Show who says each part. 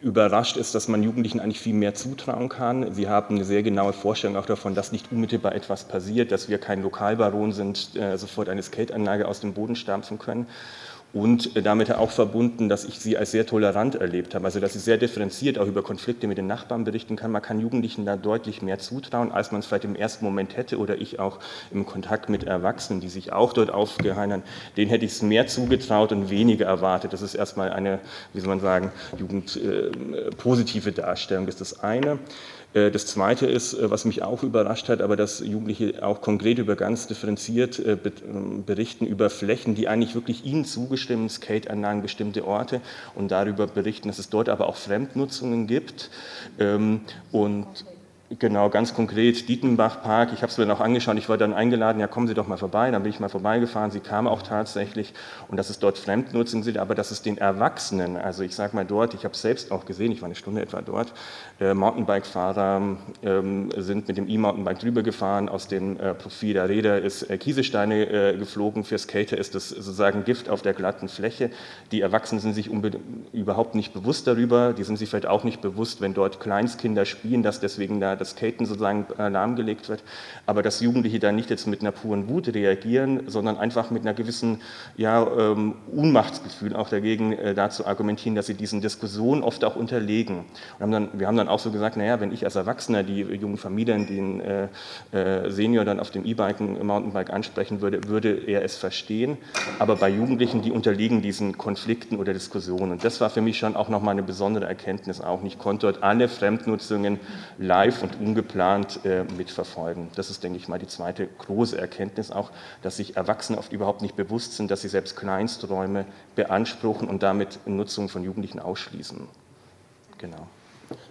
Speaker 1: überrascht ist, dass man Jugendlichen eigentlich viel mehr zutrauen kann. Sie haben eine sehr genaue Vorstellung auch davon, dass nicht unmittelbar etwas passiert, dass wir kein Lokalbaron sind, äh, sofort eine Skateanlage aus dem Boden stampfen können und äh, damit auch verbunden, dass ich sie als sehr tolerant erlebt habe, also dass sie sehr differenziert auch über Konflikte mit den Nachbarn berichten kann. Man kann Jugendlichen da deutlich mehr zutrauen, als man es vielleicht im ersten Moment hätte oder ich auch im Kontakt mit Erwachsenen, die sich auch dort aufgeheimern, denen hätte ich es mehr zugetraut und weniger erwartet. Das ist erstmal eine, wie soll man sagen, jugendpositive äh, Darstellung, das ist das eine. Äh, das Zweite ist, äh, was mich auch überrascht hat, aber dass Jugendliche auch konkret über ganz differenziert äh, ähm, berichten über Flächen, die eigentlich wirklich ihnen zugestimmt, Skateanlagen, bestimmte Orte und darüber berichten, dass es dort aber auch Fremdnutzungen gibt. Ähm, und Genau, ganz konkret, Dietenbach-Park, ich habe es mir noch angeschaut, ich war dann eingeladen, ja kommen Sie doch mal vorbei, dann bin ich mal vorbeigefahren, sie kam auch tatsächlich. Und dass es dort Fremdnutzung sind, aber dass es den Erwachsenen, also ich sage mal dort, ich habe es selbst auch gesehen, ich war eine Stunde etwa dort, äh, Mountainbike-Fahrer ähm, sind mit dem E-Mountainbike drüber gefahren, aus dem äh, Profil der Räder ist äh, Kieselsteine äh, geflogen, für Skater ist das sozusagen Gift auf der glatten Fläche, die Erwachsenen sind sich überhaupt nicht bewusst darüber, die sind sich vielleicht auch nicht bewusst, wenn dort Kleinstkinder spielen, dass deswegen da das Skaten sozusagen äh, lahmgelegt wird, aber dass Jugendliche da nicht jetzt mit einer puren Wut reagieren, sondern einfach mit einer gewissen ja, ähm, Unmachtsgefühl auch dagegen äh, dazu argumentieren, dass sie diesen Diskussionen oft auch unterlegen. Haben dann, wir haben dann auch so gesagt, naja, wenn ich als Erwachsener die jungen Familien, den äh, äh, Senior dann auf dem E-Bike, Mountainbike ansprechen würde, würde er es verstehen, aber bei Jugendlichen, die unterliegen diesen Konflikten oder Diskussionen. Und das war für mich schon auch nochmal eine besondere Erkenntnis auch. Ich konnte dort alle Fremdnutzungen live und und ungeplant äh, mitverfolgen. Das ist, denke ich mal, die zweite große Erkenntnis auch, dass sich Erwachsene oft überhaupt nicht bewusst sind, dass sie selbst Kleinsträume beanspruchen und damit Nutzung von Jugendlichen ausschließen. Genau.